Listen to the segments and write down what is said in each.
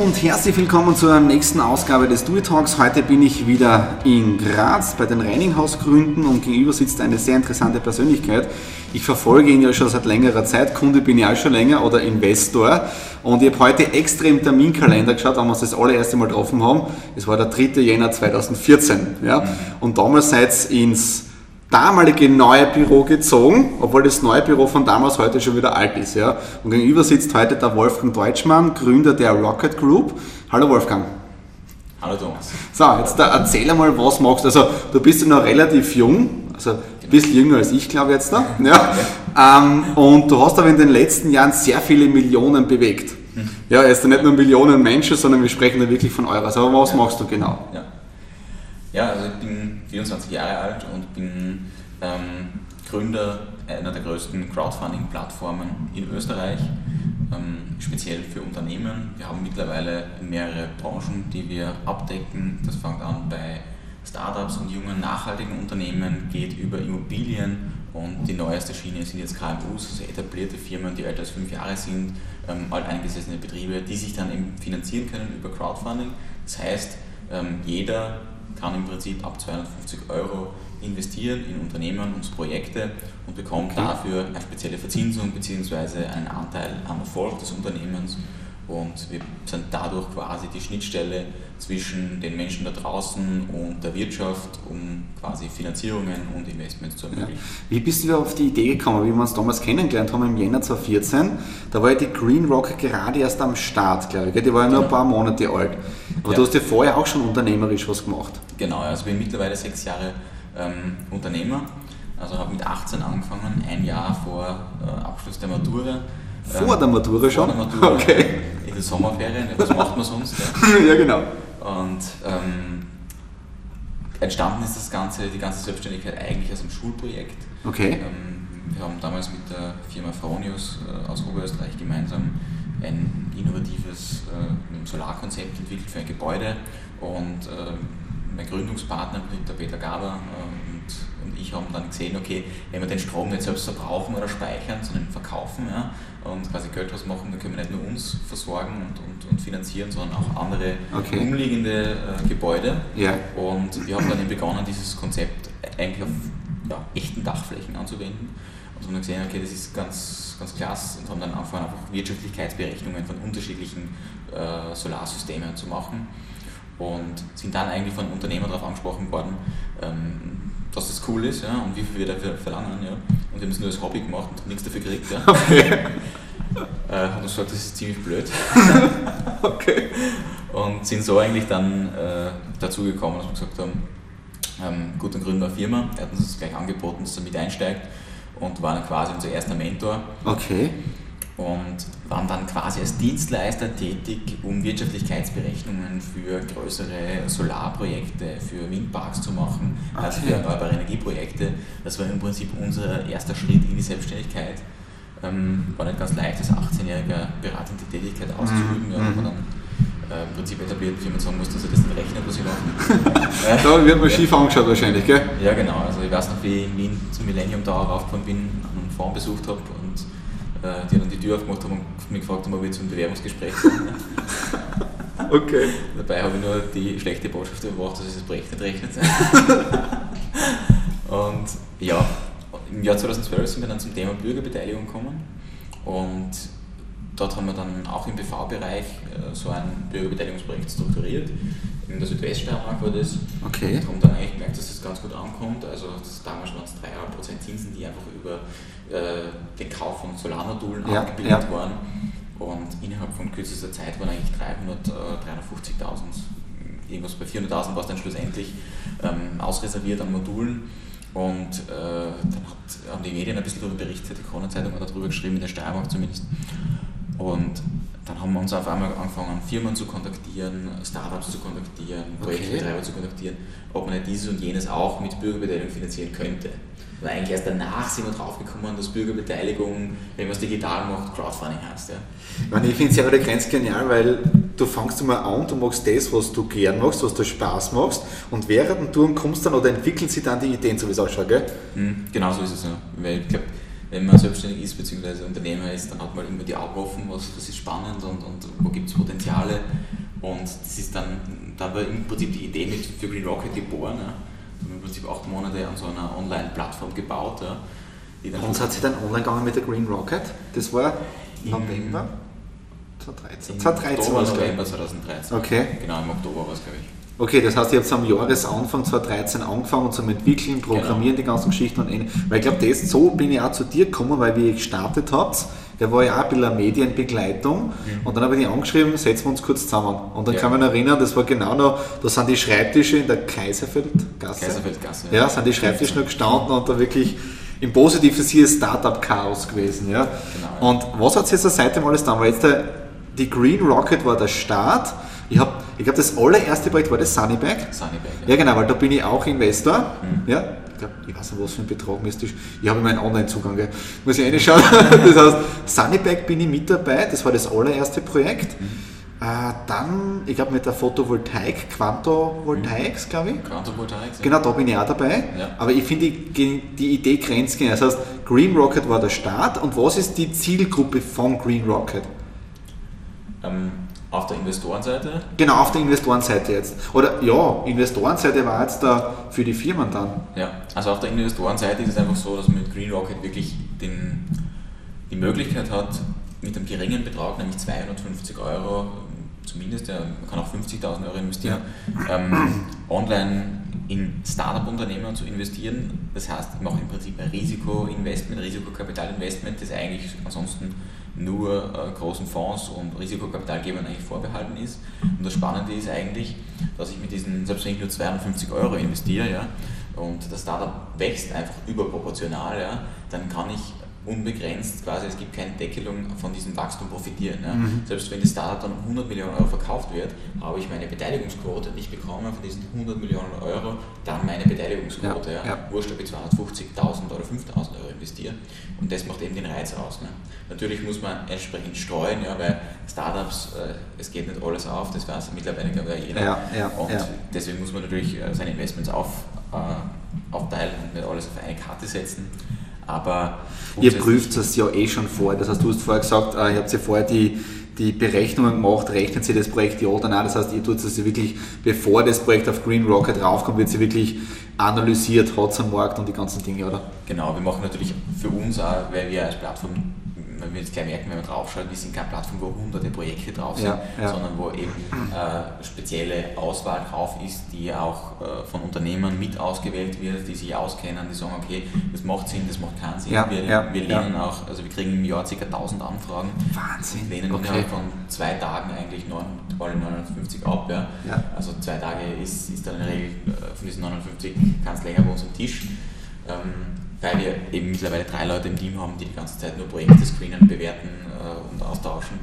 und herzlich willkommen zur nächsten Ausgabe des Dewey Talks. Heute bin ich wieder in Graz bei den Reininghausgründen und gegenüber sitzt eine sehr interessante Persönlichkeit. Ich verfolge ihn ja schon seit längerer Zeit, Kunde bin ich auch schon länger oder Investor und ich habe heute extra im Terminkalender geschaut, wann wir uns das allererste Mal getroffen haben. Es war der 3. Jänner 2014 ja? und damals seid ihr ins damalige neue Büro gezogen, obwohl das neue Büro von damals heute schon wieder alt ist. Ja. Und gegenüber sitzt heute der Wolfgang Deutschmann, Gründer der Rocket Group. Hallo Wolfgang. Hallo Thomas. So, jetzt da, erzähl einmal, was machst du. Also, du bist ja noch relativ jung, also ein bisschen jünger als ich, glaube ich jetzt da. Ja. Ähm, und du hast aber in den letzten Jahren sehr viele Millionen bewegt. Hm. Ja, jetzt nicht nur Millionen Menschen, sondern wir sprechen da wirklich von Euros. Aber was ja. machst du genau? Ja. Ja, also ich bin 24 Jahre alt und bin ähm, Gründer einer der größten Crowdfunding-Plattformen in Österreich, ähm, speziell für Unternehmen. Wir haben mittlerweile mehrere Branchen, die wir abdecken. Das fängt an bei Startups und jungen nachhaltigen Unternehmen, geht über Immobilien und die neueste Schiene sind jetzt KMUs, also etablierte Firmen, die älter als fünf Jahre sind, ähm, alteingesessene Betriebe, die sich dann eben finanzieren können über Crowdfunding. Das heißt, ähm, jeder kann im Prinzip ab 250 Euro investieren in Unternehmen und Projekte und bekommt okay. dafür eine spezielle Verzinsung bzw. einen Anteil am Erfolg des Unternehmens. Und wir sind dadurch quasi die Schnittstelle zwischen den Menschen da draußen und der Wirtschaft, um quasi Finanzierungen und Investments zu ermöglichen. Ja. Wie bist du auf die Idee gekommen, wie wir uns damals kennengelernt haben im Jänner 2014? Da war ja die Green Rock gerade erst am Start, glaube ich. Die war ja nur ein paar Monate alt. Aber ja. du hast ja vorher auch schon unternehmerisch was gemacht. Genau, also ich bin mittlerweile sechs Jahre ähm, Unternehmer. Also habe mit 18 angefangen, ein Jahr vor äh, Abschluss der Matura. Vor ähm, der Matura schon? Vor der Matura. Okay. In den Sommerferien, was macht man sonst? Ja, ja genau. Und ähm, entstanden ist das Ganze, die ganze Selbstständigkeit eigentlich aus einem Schulprojekt. Okay. Ähm, wir haben damals mit der Firma Fronius äh, aus Oberösterreich gemeinsam ein innovatives äh, Solarkonzept entwickelt für ein Gebäude und äh, mein Gründungspartner, der Peter Gaber äh, und, und ich haben dann gesehen, okay, wenn wir den Strom nicht selbst verbrauchen oder speichern, sondern verkaufen ja, und quasi Geld was machen, dann können wir nicht nur uns versorgen und, und, und finanzieren, sondern auch andere okay. umliegende äh, Gebäude. Ja. Und wir haben dann eben begonnen, dieses Konzept eigentlich auf ja, echten Dachflächen anzuwenden und haben dann gesehen, okay, das ist ganz, ganz klasse und haben dann angefangen, einfach Wirtschaftlichkeitsberechnungen von unterschiedlichen äh, Solarsystemen zu machen und sind dann eigentlich von Unternehmern darauf angesprochen worden, ähm, dass das cool ist ja, und wie viel wir dafür verlangen. Ja. Und wir haben es nur als Hobby gemacht und nichts dafür gekriegt. Ja. Okay. äh, haben gesagt, das ist ziemlich blöd. okay. Und sind so eigentlich dann äh, dazu gekommen, dass wir gesagt haben, ähm, gut, dann gründen wir eine Firma. Er hat uns das gleich angeboten, dass er mit einsteigt und war dann quasi unser erster Mentor. Okay und waren dann quasi als Dienstleister tätig, um Wirtschaftlichkeitsberechnungen für größere Solarprojekte, für Windparks zu machen, okay. also für erneuerbare Energieprojekte. Das war im Prinzip unser erster Schritt in die Selbstständigkeit. Ähm, war nicht ganz leicht, als 18-jähriger beratende Tätigkeit auszuüben. Mhm. Ja, aber dann äh, im Prinzip etabliert, wie man sagen muss, dass er das nicht rechnet, was ich mache. da wird man schief angeschaut wahrscheinlich, gell? Ja, genau. Also ich weiß noch, wie ich in Wien zum Millennium Tower raufgefahren bin, einen Fonds besucht habe und äh, die dann die Tür aufgemacht haben und mich gefragt haben, ob ich zum Bewerbungsgespräch komme. okay. Dabei habe ich nur die schlechte Botschaft überbracht, dass es das Projekt nicht rechnet. und ja, im Jahr 2012 sind wir dann zum Thema Bürgerbeteiligung gekommen und dort haben wir dann auch im BV-Bereich äh, so ein Bürgerbeteiligungsprojekt strukturiert. In der Südweststeiermark war das. Okay. Und haben dann eigentlich gemerkt, dass das ganz gut ankommt. Also das, damals waren es 3% Zinsen, die einfach über äh, den Kauf von Solarmodulen ja, abgebildet ja. waren. Und innerhalb von kürzester Zeit waren eigentlich 300, äh, 350.000, irgendwas bei 400.000 war es dann schlussendlich ähm, ausreserviert an Modulen. Und äh, dann hat, haben die Medien ein bisschen darüber berichtet, die Corona-Zeitung hat darüber geschrieben, in der Steiermark zumindest. Und dann haben wir uns auf einmal angefangen, Firmen zu kontaktieren, Startups zu kontaktieren, Projektbetreiber okay. zu kontaktieren, ob man nicht dieses und jenes auch mit Bürgerbeteiligung finanzieren könnte. Weil eigentlich erst danach sind wir draufgekommen, dass Bürgerbeteiligung, wenn man es digital macht, Crowdfunding heißt. Ja. Ich, meine, ich finde es ja wieder ganz genial, weil du fängst mal an, du machst das, was du gern machst, was dir Spaß machst und während du kommst dann oder entwickeln sich dann die Ideen, so wie es ausschaut, gell? Mhm, genau so ist es ja. Weil ich glaube, wenn man selbstständig ist bzw. Unternehmer ist, dann hat man immer die Augen offen, was, was ist spannend und, und wo gibt es Potenziale. Und das ist dann, da war im Prinzip die Idee mit für Green Rocket geboren. Ja. Wir haben im Prinzip acht Monate an so einer Online-Plattform gebaut. Ja, und hat sie dann online gegangen mit der Green Rocket? Das war November 2013. 2013 Oktober, November 2013. Okay. Genau, im Oktober war es, glaube ich. Okay, das heißt, ihr habt am Jahresanfang 2013 angefangen zum Entwickeln, Programmieren, genau. die ganzen Geschichten und Weil ich glaube, das, so bin ich auch zu dir gekommen, weil wie ihr gestartet habt, da war ja auch ein bisschen eine Medienbegleitung mhm. und dann habe ich dich angeschrieben, setzen wir uns kurz zusammen. Und dann ja. kann man erinnern, das war genau noch, da sind die Schreibtische in der Kaiserfeldgasse. Kaiserfeldgasse. Ja, sind die Schreibtische noch gestanden und da wirklich im Positiven hier Startup-Chaos gewesen. Ja? Genau. Und was hat sich jetzt seitdem alles dann? Weil jetzt der, die Green Rocket war der Start. Ich habe ich glaube, das allererste Projekt war das Sunnybag. Sunnybag. Ja. ja, genau, weil da bin ich auch Investor. Mhm. Ja, ich, glaub, ich weiß nicht, was für ein Betrag müsste ich. Ich habe meinen Online-Zugang, muss ich reinschauen. das heißt, Sunnybag bin ich mit dabei, das war das allererste Projekt. Mhm. Äh, dann, ich glaube, mit der Photovoltaik, Quantovoltaics, mhm. glaube ich. Quantovoltaics. Ja. Genau, da bin ich auch dabei. Ja. Aber ich finde die, die Idee grenzgängig. Das heißt, Green Rocket war der Start. Und was ist die Zielgruppe von Green Rocket? Ähm, auf der Investorenseite? Genau, auf der Investorenseite jetzt. Oder ja, Investorenseite war jetzt da für die Firmen dann. Ja, also auf der Investorenseite ist es einfach so, dass man mit Green Rocket wirklich den, die Möglichkeit hat, mit einem geringen Betrag, nämlich 250 Euro, zumindest, ja, man kann auch 50.000 Euro investieren, ja. ähm, online in Startup-Unternehmen zu investieren. Das heißt, ich mache im Prinzip ein Risikoinvestment, Risikokapitalinvestment, das eigentlich ansonsten nur äh, großen Fonds und Risikokapitalgebern eigentlich vorbehalten ist. Und das Spannende ist eigentlich, dass ich mit diesen, selbst wenn ich nur 250 Euro investiere, ja, und das Startup wächst einfach überproportional, ja, dann kann ich unbegrenzt quasi, es gibt keine Deckelung von diesem Wachstum profitieren. Ja. Mhm. Selbst wenn das Startup dann 100 Millionen Euro verkauft wird, habe ich meine Beteiligungsquote nicht bekommen von diesen 100 Millionen Euro, dann meine Beteiligungsquote. Ja, ja. Wurscht, ob ich 250.000 oder 5.000 Euro investiere. Und das macht eben den Reiz aus. Ne. Natürlich muss man entsprechend streuen, ja, weil Startups, äh, es geht nicht alles auf, das weiß mittlerweile glaube ich jeder. Ja, ja, und deswegen muss man natürlich äh, seine Investments auf, äh, aufteilen und nicht alles auf eine Karte setzen. Aber ihr prüft das ja eh schon vor. Das heißt, du hast vorher gesagt, äh, ihr habt ja vorher die, die Berechnungen gemacht, rechnet sie das Projekt ja oder nein. Das heißt, ihr tut es ja wirklich, bevor das Projekt auf Green Rocket raufkommt, wird sie wirklich analysiert, hat es am Markt und die ganzen Dinge, oder? Genau, wir machen natürlich für uns auch, weil wir als Plattform wenn wir jetzt gleich merken, wenn man draufschaut, wir sind keine Plattform, wo hunderte Projekte drauf sind, ja, ja. sondern wo eben äh, spezielle Auswahl drauf ist, die auch äh, von Unternehmern mit ausgewählt wird, die sich auskennen, die sagen, okay, das macht Sinn, das macht keinen Sinn. Ja, wir, wir lehnen auch, also wir kriegen im Jahr ca. 1000 Anfragen. Wahnsinn. Wir lehnen okay. innerhalb von zwei Tagen eigentlich 9, alle 59 ab. Ja. Also zwei Tage ist, ist dann in der Regel äh, von diesen 59 ganz länger bei uns am Tisch. Ähm, weil wir eben mittlerweile drei Leute im Team haben, die die ganze Zeit nur Projekte screenen, bewerten äh, und austauschen.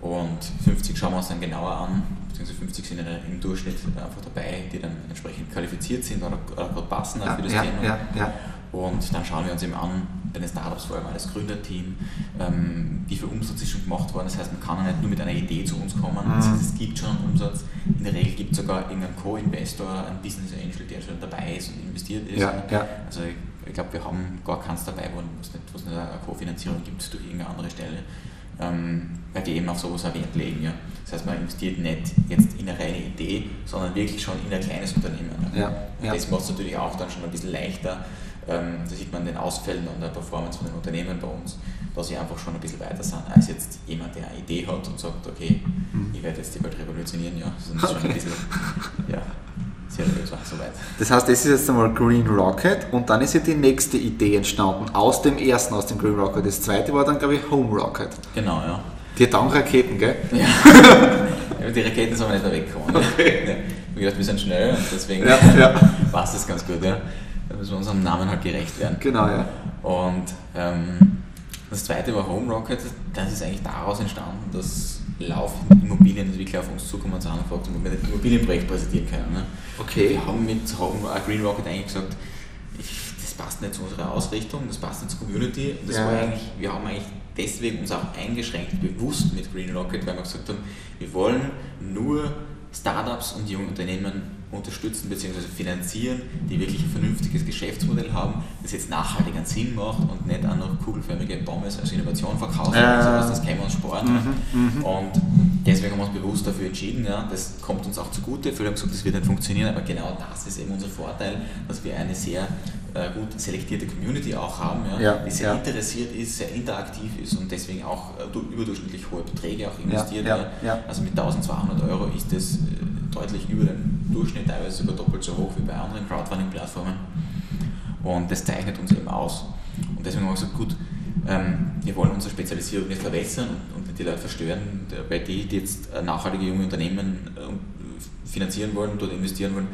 Und 50 schauen wir uns dann genauer an, beziehungsweise 50 sind im Durchschnitt einfach dabei, die dann entsprechend qualifiziert sind oder, oder gerade passen ja, für das ja, Thema. Ja, ja. Und dann schauen wir uns eben an, bei den Startups vor allem als Gründerteam, ähm, wie viel Umsatz ist schon gemacht worden. Das heißt, man kann ja nicht nur mit einer Idee zu uns kommen. Das heißt, es gibt schon einen Umsatz. In der Regel gibt es sogar irgendeinen Co-Investor, einen Business Angel, der schon dabei ist und investiert ist. Ja, ja. Also ich glaube, wir haben gar keins dabei, wo es nicht, nicht eine Kofinanzierung gibt durch irgendeine andere Stelle, ähm, weil die eben auf sowas Wert legen. Ja. Das heißt, man investiert nicht jetzt in eine reine Idee, sondern wirklich schon in ein kleines Unternehmen. Ja, ja. Das macht es natürlich auch dann schon ein bisschen leichter. Ähm, da sieht man den Ausfällen und der Performance von den Unternehmen bei uns, dass sie einfach schon ein bisschen weiter sind als jetzt jemand, der eine Idee hat und sagt, okay, mhm. ich werde jetzt die Welt revolutionieren. Ja. Das ist schon ein bisschen, ja, seriös war soweit. Das heißt, das ist jetzt einmal Green Rocket und dann ist ja die nächste Idee entstanden aus dem ersten, aus dem Green Rocket. Das zweite war dann, glaube ich, Home Rocket. Genau, ja. Die hat auch Raketen, gell? Ja. die Raketen sind wir nicht mehr weggekommen. Okay. Ja. Wie gesagt, wir sind schnell und deswegen ja, ja. passt das ganz gut. Ja. Da müssen wir unserem Namen halt gerecht werden. Genau, ja. Und ähm, das zweite war Home Rocket. Das ist eigentlich daraus entstanden, dass laufende Immobilienentwickler auf uns zukommen und sagen, ob wir ein Immobilienprojekt präsentieren können. Ne? Okay. Wir haben mit äh, Green Rocket eigentlich gesagt, ich, das passt nicht zu unserer Ausrichtung, das passt nicht zur Community. Das ja. war eigentlich, wir haben eigentlich deswegen uns auch eingeschränkt, bewusst mit Green Rocket, weil wir gesagt haben, wir wollen nur Startups und junge Unternehmen unterstützen bzw. finanzieren, die wirklich ein vernünftiges Geschäftsmodell haben, das jetzt nachhaltig einen Sinn macht und nicht auch noch kugelförmige Pommes als Innovation verkaufen. Äh, sowas, das können wir uns sparen. Mhm, mhm, und deswegen haben wir uns bewusst dafür entschieden, ja, das kommt uns auch zugute. Viele haben gesagt, das wird nicht funktionieren, aber genau das ist eben unser Vorteil, dass wir eine sehr äh, gut selektierte Community auch haben, ja, ja, die sehr ja. interessiert ist, sehr interaktiv ist und deswegen auch äh, überdurchschnittlich hohe Beträge auch investiert. Also mit 1200 Euro ist das äh, deutlich über den Durchschnitt, teilweise sogar doppelt so hoch wie bei anderen Crowdfunding-Plattformen. Und das zeichnet uns eben aus. Und deswegen haben wir gesagt, gut, ähm, wir wollen unsere Spezialisierung nicht verwässern und, und die Leute verstören, weil die, die jetzt nachhaltige junge Unternehmen finanzieren wollen, dort investieren wollen,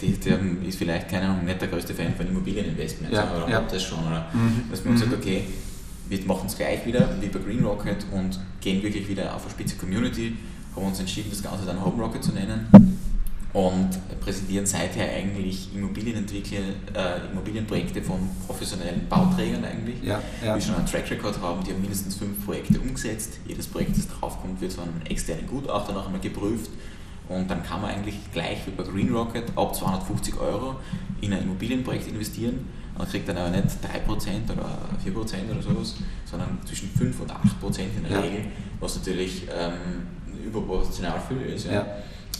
die, der ist vielleicht, keine Ahnung, nicht der größte Fan von Immobilieninvestments, ja, oder ja. das schon. Oder? Mhm. Dass man mhm. sagt, okay, wir machen es gleich wieder, wie bei Green Rocket und gehen wirklich wieder auf eine spitze Community, haben uns entschieden, das Ganze dann Home Rocket zu nennen und präsentieren seither eigentlich Immobilienentwickler, äh, Immobilienprojekte von professionellen Bauträgern eigentlich, ja, ja. die schon einen Track Record haben, die haben mindestens fünf Projekte umgesetzt. Jedes Projekt, das draufkommt, wird von einem externen Gutachter noch einmal geprüft und dann kann man eigentlich gleich wie bei Green Rocket ab 250 Euro in ein Immobilienprojekt investieren. Man kriegt dann aber nicht 3% oder 4% oder sowas, sondern zwischen 5 und 8% in der ja. Regel, was natürlich ähm, überproportional viel ist. Ja. ja.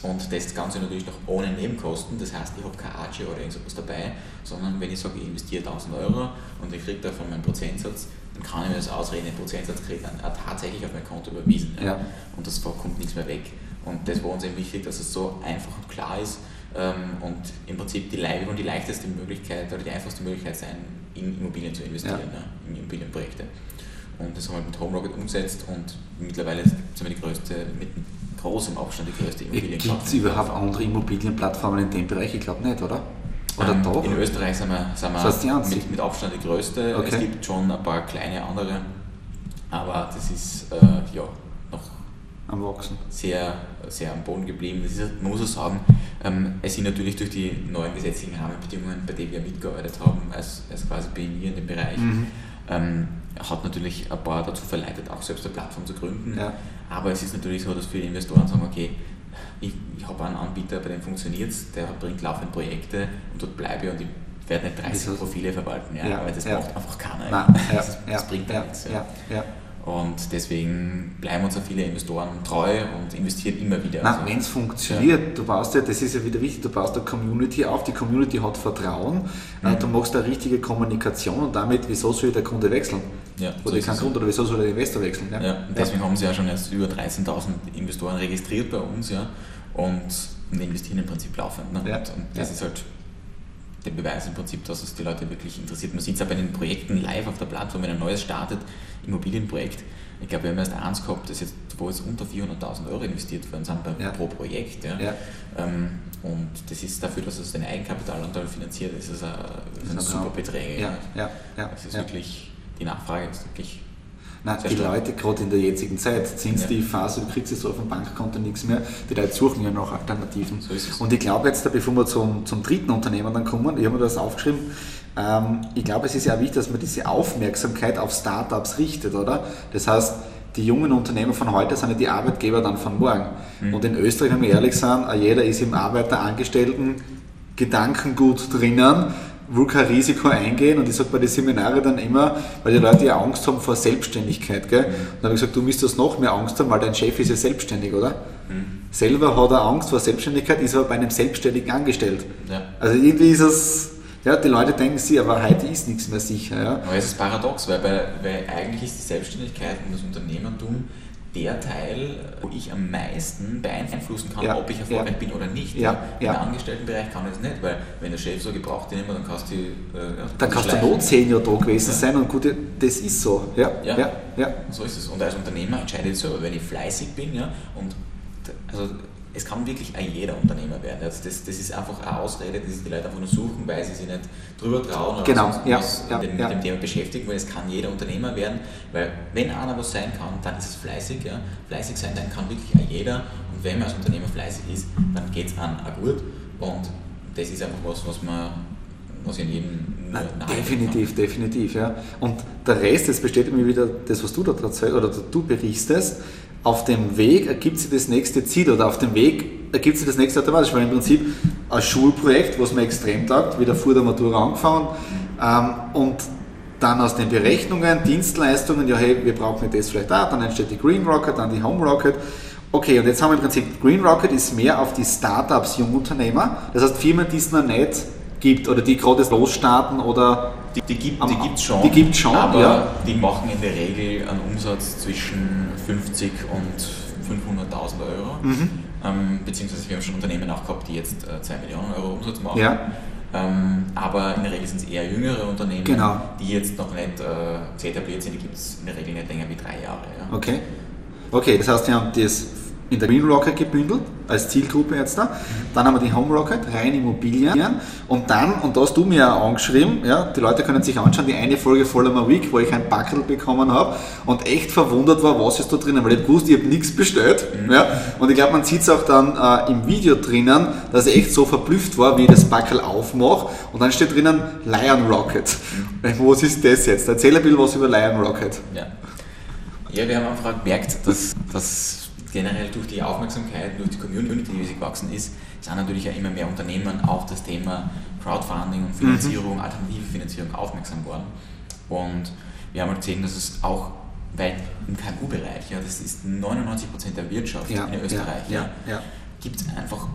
Und das Ganze natürlich noch ohne Nebenkosten, das heißt, ich habe kein Archie oder irgendwas dabei, sondern wenn ich sage, ich investiere 1000 Euro und ich kriege davon meinen Prozentsatz, dann kann ich mir das ausreden, den Prozentsatz kriege ich dann tatsächlich auf mein Konto überwiesen. Ja. ja. Und das kommt nichts mehr weg. Und das war uns eben wichtig, dass es so einfach und klar ist ähm, und im Prinzip die, und die leichteste Möglichkeit oder die einfachste Möglichkeit sein, in Immobilien zu investieren, ja. Ja, in Immobilienprojekte. Und das haben wir mit Home Rocket umgesetzt und mittlerweile sind wir die größte, mit großem Abstand die größte Immobilienplattform. Gibt es überhaupt andere Immobilienplattformen in dem Bereich? Ich glaube nicht, oder? Oder ähm, doch? In Österreich sind wir, sind wir das heißt mit, mit, Abstand die größte. Okay. Es gibt schon ein paar kleine andere, aber das ist äh, ja am Wachsen. Sehr, sehr am Boden geblieben. Das ist, man muss auch sagen, ähm, es sind natürlich durch die neuen gesetzlichen Rahmenbedingungen, bei denen wir mitgearbeitet haben, als, als quasi Pionier in dem Bereich, mhm. ähm, hat natürlich ein paar dazu verleitet, auch selbst eine Plattform zu gründen. Ja. Aber es ist natürlich so, dass viele Investoren sagen, okay, ich, ich habe einen Anbieter, bei dem funktioniert es, der bringt laufende Projekte und dort bleibe ich und ich werde nicht 30 Profile verwalten, ja, ja, aber das macht einfach keiner. Nein, das, das bringt ja nichts. Und deswegen bleiben uns auch viele Investoren treu und investieren immer wieder. Also, Wenn es funktioniert, ja. du baust ja, das ist ja wieder wichtig, du baust eine Community auf, die Community hat Vertrauen, äh, mhm. du machst eine richtige Kommunikation und damit, wieso soll der Kunde wechseln? Ja, oder so kein Kunde, oder wieso soll der Investor wechseln? Ja, ja deswegen haben sie ja schon erst über 13.000 Investoren registriert bei uns ja, und, und investieren im Prinzip laufend. Ne? Und, und das ist halt der Beweis im Prinzip, dass es die Leute wirklich interessiert. Man sieht es auch bei den Projekten live auf der Plattform, wenn ein neues startet, Immobilienprojekt. Ich glaube, wir haben erst eins gehabt, das jetzt, wo jetzt unter 400.000 Euro investiert worden sind ja. pro Projekt. Ja. ja. Ähm, und das ist dafür, dass es den Eigenkapitalanteil finanziert, ist es ein, ein super Beträge. Ja. Ja. Ja. Das ist wirklich, die Nachfrage ist wirklich Nein, die Leute, gerade in der jetzigen Zeit, Zinsstiefphase, du kriegst jetzt so auf dem Bankkonto nichts mehr, die Leute suchen ja noch Alternativen. So und ich glaube jetzt, bevor wir zum, zum dritten Unternehmen dann kommen, ich habe mir das aufgeschrieben, ähm, ich glaube, es ist ja wichtig, dass man diese Aufmerksamkeit auf Startups richtet, oder? Das heißt, die jungen Unternehmer von heute sind ja die Arbeitgeber dann von morgen. Mhm. Und in Österreich, wenn wir ehrlich sind, jeder ist im Arbeiterangestellten Gedankengut drinnen will kein Risiko eingehen und ich sage bei den Seminaren dann immer, weil die Leute ja Angst haben vor Selbstständigkeit. Gell? Und dann habe ich gesagt, du müsstest noch mehr Angst haben, weil dein Chef ist ja selbstständig, oder? Mhm. Selber hat er Angst vor Selbstständigkeit, ist aber bei einem Selbstständigen angestellt. Ja. Also irgendwie ist es, ja, die Leute denken sich, aber heute ist nichts mehr sicher. Ja? Aber es ist paradox, weil, bei, weil eigentlich ist die Selbstständigkeit und das Unternehmertum der Teil, wo ich am meisten beeinflussen kann, ja, ob ich erfolgreich ja. bin oder nicht. Ja, Im. Angestelltenbereich kann ich das nicht, weil wenn der Chef so gebraucht den immer, dann kannst du äh, Dann kannst du nur zehn Jahre da gewesen sein und gut, das ist so. Ja, ja, ja. So ist es. Und als Unternehmer entscheide ich selber, wenn ich fleißig bin ja, und also es kann wirklich ein jeder Unternehmer werden. Also das, das ist einfach eine Ausrede, die sich die Leute einfach nur suchen, weil sie sich nicht drüber trauen oder genau. ja, ja, mit, dem, ja. mit, dem, Thema beschäftigen, weil es kann jeder Unternehmer werden, weil wenn einer was sein kann, dann ist es fleißig. Ja. Fleißig sein, dann kann wirklich ein jeder und wenn man als Unternehmer fleißig ist, dann geht es an auch gut und das ist einfach was, was man was in jedem Nein, definitiv, kann. definitiv, ja. Und der Rest, das bestätigt mir wieder das, was du da erzählst oder du berichtest, auf dem Weg ergibt sich das nächste Ziel oder auf dem Weg ergibt sich das nächste automatisch, weil im Prinzip ein Schulprojekt, was mir extrem taugt, wieder vor der Matura angefangen ähm, und dann aus den Berechnungen, Dienstleistungen, ja hey, wir brauchen das vielleicht auch, dann entsteht die Green Rocket, dann die Home Rocket. Okay, und jetzt haben wir im Prinzip, Green Rocket ist mehr auf die Startups, Jungunternehmer, das heißt Firmen, die es noch nicht gibt oder die gerade losstarten oder die, die gibt es schon, die gibt's schon aber ja. die machen in der Regel einen Umsatz zwischen 50 und 500.000 Euro. Mhm. Ähm, beziehungsweise wir haben schon Unternehmen auch gehabt, die jetzt äh, 2 Millionen Euro Umsatz machen. Ja. Ähm, aber in der Regel sind es eher jüngere Unternehmen, genau. die jetzt noch nicht äh, etabliert sind. Die gibt es in der Regel nicht länger wie drei Jahre. Ja. Okay. Okay, das heißt, wir haben das in der Green Rocket gebündelt, als Zielgruppe jetzt da. Dann haben wir die Home Rocket, rein Immobilien. Und dann, und da hast du mir angeschrieben, ja, die Leute können sich anschauen, die eine Folge Voller Week, wo ich ein Backel bekommen habe und echt verwundert war, was ist da drinnen, weil ich gewusst, ich habe nichts bestellt. Mhm. Ja, und ich glaube, man sieht es auch dann äh, im Video drinnen, dass ich echt so verblüfft war, wie ich das Backel aufmache. Und dann steht drinnen Lion Rocket. Mhm. Was ist das jetzt? Erzähl ein bisschen was über Lion Rocket. Ja. Ja, wir haben einfach gemerkt, dass, dass generell durch die Aufmerksamkeit, durch die Community, die gewachsen ist, sind natürlich ja immer mehr Unternehmen auf das Thema Crowdfunding und Finanzierung, mhm. alternative Finanzierung aufmerksam geworden. Und wir haben halt gesehen, dass es auch weil im KMU-Bereich, ja, das ist 99% der Wirtschaft ja, in Österreich, ja, ja, gibt es einfach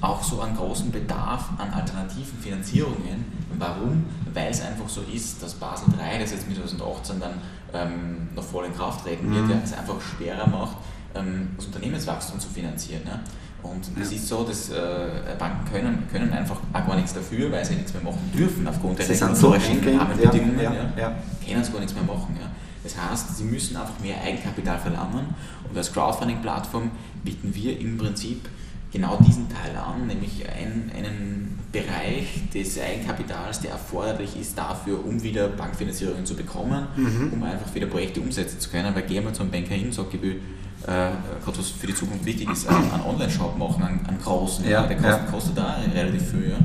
auch so einen großen Bedarf an alternativen Finanzierungen. Warum? Weil es einfach so ist, dass Basel III, das jetzt mit 2018 dann ähm, noch voll in Kraft treten wird, mhm. ja, es einfach schwerer macht, ähm, das Unternehmenswachstum zu finanzieren. Ne? Und es ist so, dass äh, Banken können, können einfach auch gar nichts dafür, weil sie nichts mehr machen dürfen aufgrund der regulatorischen so Rahmenbedingungen. Ja, ja, ja, Können sie gar nichts mehr machen. Ja. Das heißt, sie müssen einfach mehr Eigenkapital verlangen und als Crowdfunding-Plattform bieten wir im Prinzip genau diesen Teil an, nämlich ein, einen Bereich des Eigenkapitals, der erforderlich ist dafür, um wieder Bankfinanzierungen zu bekommen, mhm. um einfach wieder Projekte umsetzen zu können. Weil gehen wir zum Banker hin und sagt, ich will gerade was für die Zukunft wichtig ist, einen, einen Online-Shop machen, einen, einen großen, ja, der kostet, ja. kostet da relativ viel. Ja.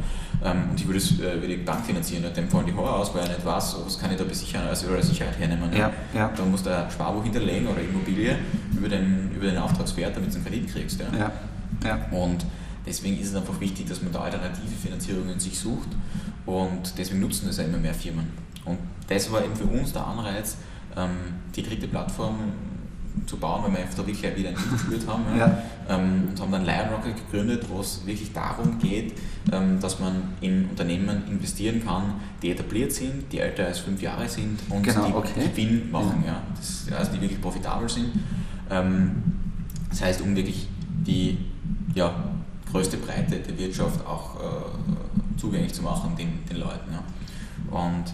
Ähm, und ich würde es äh, die Bank finanzieren, dem fallen die Haare aus, weil er nicht weiß, was kann ich da besichern, also über Sicherheit hernehmen. Ja, ja. Da musst du ein Sparbuch hinterlegen oder Immobilie über den, über den Auftragswert, damit du einen Kredit kriegst. Ja. Ja, ja. Und deswegen ist es einfach wichtig, dass man da alternative Finanzierungen sich sucht und deswegen nutzen das ja immer mehr Firmen. Und das war eben für uns der Anreiz, ähm, die dritte Plattform zu bauen, weil wir einfach da wirklich wieder ein gespürt haben. Ja. ja. Ähm, und haben dann Lion Rocket gegründet, wo es wirklich darum geht, ähm, dass man in Unternehmen investieren kann, die etabliert sind, die älter als fünf Jahre sind und genau, die okay. Gewinn machen, ja. Das, also die wirklich profitabel sind. Ähm, das heißt, um wirklich die ja, größte Breite der Wirtschaft auch äh, zugänglich zu machen den, den Leuten. Ja. Und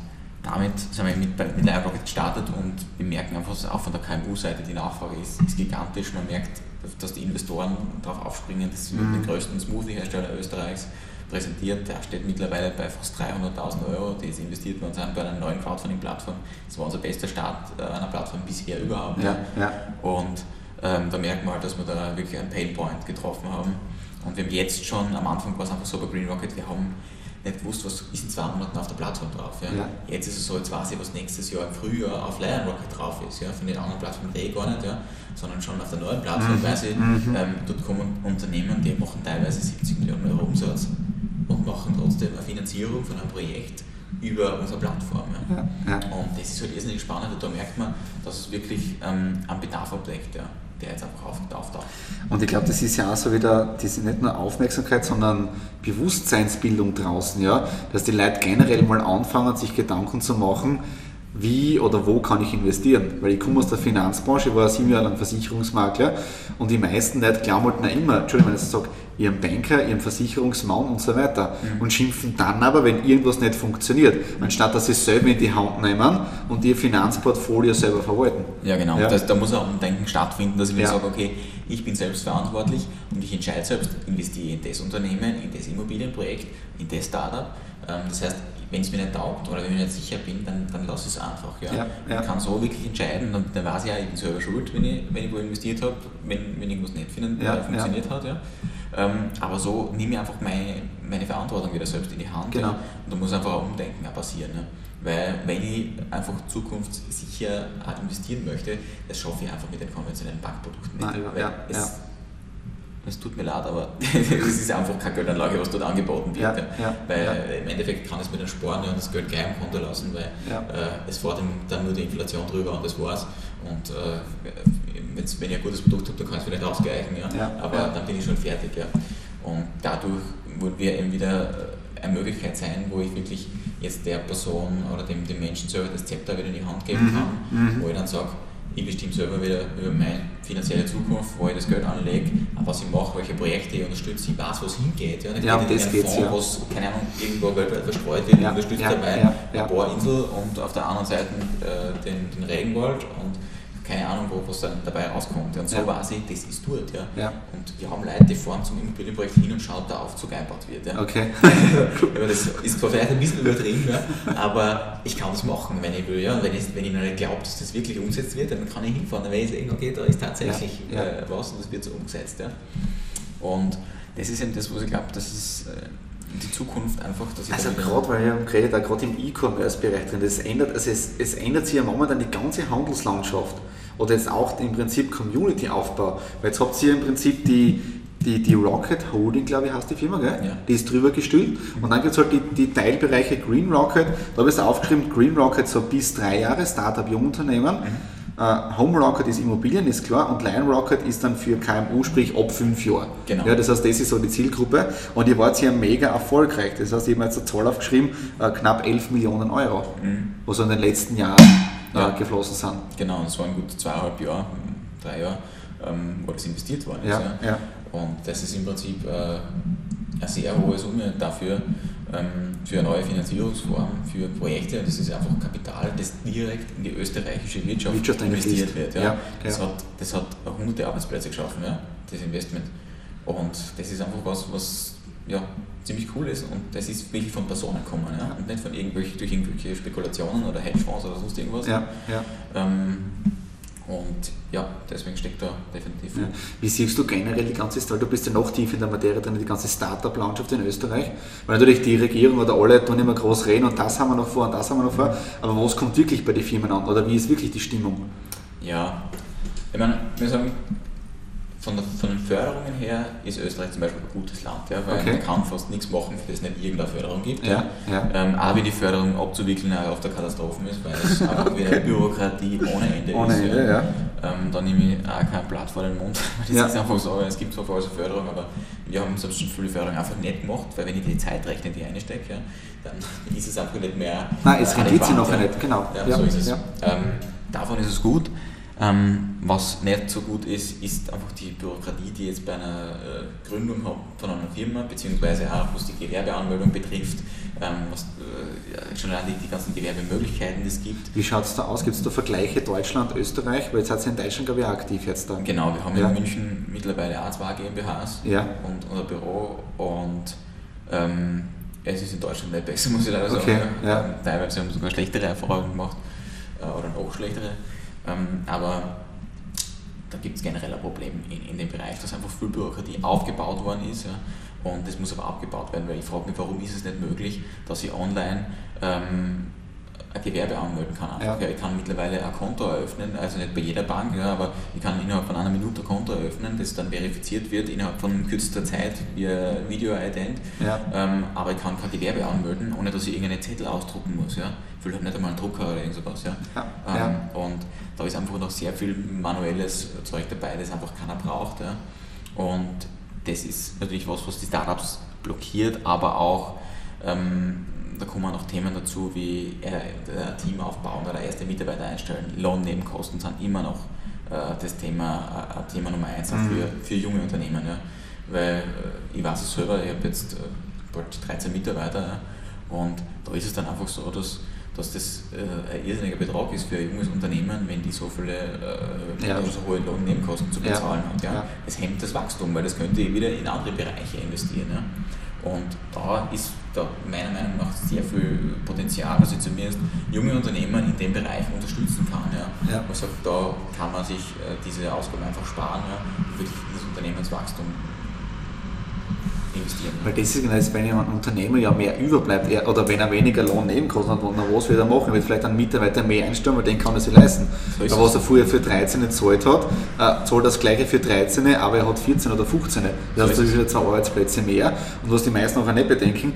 damit sind wir mit, mit Rocket gestartet und wir merken einfach, dass auch von der KMU-Seite die Nachfrage ist, ist gigantisch. Man merkt, dass die Investoren darauf aufspringen. Das wird mhm. den größten Smoothie-Hersteller Österreichs präsentiert. Der steht mittlerweile bei fast 300.000 Euro. Die ist investiert bei uns bei einer neuen Crowdfunding-Plattform. Das war unser bester Start äh, einer Plattform bisher überhaupt. Ja, ja. Und ähm, da merkt man halt, dass wir da wirklich einen Painpoint getroffen haben. Und wir haben jetzt schon, am Anfang war es einfach so bei Green Rocket, wir haben nicht gewusst, was ist in zwei Monaten auf der Plattform drauf. Ja? ja. Jetzt ist es so, jetzt weiß ich, was nächstes Jahr im Frühjahr auf Lion Rocket drauf ist. Ja? Von den anderen Plattformen eh gar nicht, ja? sondern schon auf der neuen Plattform, mhm. weil sie, mhm. ähm, dort kommen Unternehmen, die machen teilweise 70 Millionen Euro Umsatz und machen trotzdem eine Finanzierung von einem Projekt über unsere Plattform. Ja, ja. Und das ist halt irrsinnig spannend und da merkt man, dass es wirklich ähm, einen Bedarf abdeckt. Ja der jetzt einfach auftaucht. Und ich glaube, das ist ja auch so wieder, diese nicht nur Aufmerksamkeit, sondern Bewusstseinsbildung draußen, ja, dass die Leute generell mal anfangen, sich Gedanken zu machen, wie oder wo kann ich investieren? Weil ich komme aus der Finanzbranche, ich war sieben Jahre lang Versicherungsmakler und die meisten Leute glauben halt noch immer, Entschuldigung, wenn ich sage, ihren Banker, ihren Versicherungsmann und so weiter mhm. und schimpfen dann aber, wenn irgendwas nicht funktioniert, anstatt dass sie es selber in die Hand nehmen und ihr Finanzportfolio selber verwalten. Ja, genau. Ja. Das, da muss auch Umdenken stattfinden, dass ich mir ja. sage, okay, ich bin selbst verantwortlich und ich entscheide selbst, investiere in das Unternehmen, in das Immobilienprojekt, in das Startup. Ähm, das heißt, wenn es mir nicht taugt oder wenn ich nicht sicher bin, dann, dann lasse ich es einfach. Ja. Ja, ja. Ich kann so wirklich entscheiden, dann, dann weiß ich ja, ich bin selber schuld, wenn ich, wenn ich wo investiert habe, wenn, wenn irgendwas nicht ja, funktioniert hat. Ja. Ähm, aber so nehme ich einfach meine, meine Verantwortung wieder selbst in die Hand. Genau. Und da muss einfach ein Umdenken auch passieren. Ja. Weil wenn ich einfach zukunftssicher investieren möchte, das schaffe ich einfach mit den konventionellen Bankprodukten nicht. Nein, ja, es, es tut mir leid, aber es ist einfach keine Geldanlage, was dort angeboten wird. Ja, ja, weil ja. im Endeffekt kann es mir dann sparen und das Geld gleich am Konto lassen, weil äh, es fährt dann nur die Inflation drüber und das war's. Und äh, wenn ich ein gutes Produkt habe, dann kann ich es vielleicht ausgleichen, ja. aber dann bin ich schon fertig. Ja. Und dadurch wird eben wieder eine Möglichkeit sein, wo ich wirklich jetzt der Person oder dem, dem Menschen selber das Zepter wieder in die Hand geben mhm. kann, mhm. wo ich dann sage, ich bestimme selber wieder über meine finanzielle Zukunft, wo ich das Geld anlege, was ich mache, welche Projekte ich unterstütze, ich weiß, wo es hingeht. Ja, ja, um das geht's, Fonds, ja. was, keine Ahnung, irgendwo weltweit verstreut wird, ja, unterstützt ja, dabei ja, ja. ein paar Inseln und auf der anderen Seite äh, den, den Regenwald und keine Ahnung, wo, was dann dabei rauskommt. Und so ja. weiß ich, das ist dort. Ja. ja. Und wir haben Leute, die fahren zum Immobilienprojekt hin und schauen, der Aufzug einbaut wird. Ja. Okay. das ist zwar vielleicht ein bisschen übertrieben, ja, aber ich kann das machen, wenn ich will. Ja. Und wenn ich, wenn ich noch nicht glaube, dass das wirklich umgesetzt wird, dann kann ich hinfahren, dann werde ich sehen, okay, da ist tatsächlich ja. Äh, was und das wird so umgesetzt. Ja. Und das ist eben das, was ich glaube, das ist äh, die Zukunft einfach, dass ich Also gerade, weil ich geredet habe, gerade im E-Commerce-Bereich drin, das ändert, also es, es ändert sich ja momentan die ganze Handelslandschaft oder jetzt auch im Prinzip Community-Aufbau. Weil jetzt habt ihr im Prinzip die, die, die Rocket Holding, glaube ich, heißt die Firma, gell? Ja. die ist drüber gestülpt. Und dann gibt es halt die, die Teilbereiche Green Rocket, da habe ich es aufgeschrieben, Green Rocket so bis drei Jahre, Startup, Jungunternehmen. Mhm. Uh, Home Rocket ist Immobilien, ist klar, und Lion Rocket ist dann für KMU, sprich ab fünf Jahren. Genau. Ja, das heißt, das ist so die Zielgruppe und ihr wart ja mega erfolgreich. Das heißt, ich habe jetzt eine Zahl aufgeschrieben, uh, knapp 11 Millionen Euro, mhm. was in den letzten Jahren ja. geflossen sind. Genau, das waren gut zweieinhalb Jahre, drei Jahre, ähm, wo das investiert worden ist. Ja, ja. Und das ist im Prinzip äh, eine sehr hohe Summe dafür, ähm, für eine neue Finanzierungsform, für Projekte. Und das ist einfach Kapital, das direkt in die österreichische Wirtschaft, Wirtschaft investiert wird. Ja. ja. Das, Hat, das hat hunderte Arbeitsplätze geschaffen, ja, das Investment. Und das ist einfach was, was ja, ziemlich cool ist und das ist wirklich von Personen kommen ja? und nicht von irgendwelche, durch irgendwelche Spekulationen oder Hedgefonds oder sonst irgendwas. Ja, ja. Ähm, und ja, deswegen steckt da definitiv. Ja. Wie siehst du generell die ganze Story? Du bist ja noch tief in der Materie drin, die ganze Startup-Landschaft in Österreich. Weil natürlich die Regierung oder alle tun immer groß reden und das haben wir noch vor und das haben wir noch vor. Aber was kommt wirklich bei den Firmen an? Oder wie ist wirklich die Stimmung? Ja, ich meine, wir sagen, von, der, von den Förderungen her ist Österreich zum Beispiel ein gutes Land, ja, weil okay. man kann fast nichts machen, für das es nicht irgendeine Förderung gibt. Ja, ja. Ähm, auch wie die Förderung abzuwickeln auch auf der Katastrophen ist, weil es einfach wieder Bürokratie ohne Ende ohne ist. Ende, ja. Ähm, da nehme ich auch kein Blatt vor den Mund. Das ja. ist einfach so, es gibt zwar falsche Förderung, aber wir haben selbst schon viele Förderungen einfach nicht gemacht, weil wenn ich die Zeit rechne, die einstecke, ja, dann ist es einfach nicht mehr. Nein, es rentiert sich noch nicht, genau. Ja, so ist es. Ähm, davon ist es gut. Ähm, was nicht so gut ist, ist einfach die Bürokratie, die jetzt bei einer äh, Gründung von einer Firma, beziehungsweise auch was die Gewerbeanmeldung betrifft, ähm, was äh, schon allein die, die, ganzen Gewerbemöglichkeiten es gibt. Wie schaut es da aus? Gibt es da Vergleiche Deutschland, Österreich? Weil jetzt hat es in Deutschland, glaube ich, auch aktiv jetzt dann. Genau, wir haben ja. in München mittlerweile auch zwei GmbHs ja. und, ein Büro und ähm, es ist in Deutschland nicht besser, muss ich leider okay. sagen. Ja. Ähm, teilweise haben wir sogar schlechtere Erfahrungen gemacht äh, oder noch schlechtere. Ähm, aber da gibt es generell ein Problem in, in dem Bereich, dass einfach viel Bürokratie aufgebaut worden ist. Ja, und das muss aber abgebaut werden, weil ich frage mich, warum ist es nicht möglich, dass ich online ähm, ein Gewerbe anmelden kann. Ja. Ja, ich kann mittlerweile ein Konto eröffnen, also nicht bei jeder Bank, ja, aber ich kann innerhalb von einer Minute ein Konto eröffnen, das dann verifiziert wird innerhalb von kürzester Zeit via Video-Ident. Ja. Ähm, aber ich kann kein Gewerbe anmelden, ohne dass ich irgendeine Zettel ausdrucken muss. Ja. Ich will halt nicht einmal einen Drucker oder irgendwas. Ja. Ja. Ähm, und da ist einfach noch sehr viel manuelles Zeug dabei, das einfach keiner braucht. Ja. Und das ist natürlich was, was die Startups blockiert, aber auch ähm, da kommen noch Themen dazu wie äh, Team aufbauen oder erste Mitarbeiter einstellen. Lohnnebenkosten sind immer noch äh, das Thema, äh, Thema Nummer eins mhm. für, für junge Unternehmen. Ja. Weil äh, ich weiß es selber, ich habe jetzt äh, bald 13 Mitarbeiter ja, und da ist es dann einfach so, dass, dass das äh, ein irrsinniger Betrag ist für ein junges Unternehmen, wenn die so viele ja. so hohe Lohnnebenkosten zu bezahlen ja. hat. Ja. Es hemmt das Wachstum, weil das könnte wieder in andere Bereiche investieren. Ja. Und da ist da meiner Meinung nach sehr viel Potenzial, dass ich zumindest junge Unternehmen in dem Bereich unterstützen kann. Ja. Ja. Sagt, da kann man sich äh, diese Ausgaben einfach sparen ja, und wirklich das Unternehmenswachstum investieren. Weil das ist genau das, wenn ein Unternehmer ja mehr überbleibt er, oder wenn er weniger Lohnnebenkosten hat, na, was wird er machen? Er wird vielleicht einen Mitarbeiter mehr einstellen, weil den kann er sich leisten. So aber was er früher für 13 gezahlt hat, äh, zahlt das gleiche für 13, aber er hat 14 oder 15. Das heißt, das ist wieder zwei Arbeitsplätze mehr. Und was die meisten auch nicht bedenken,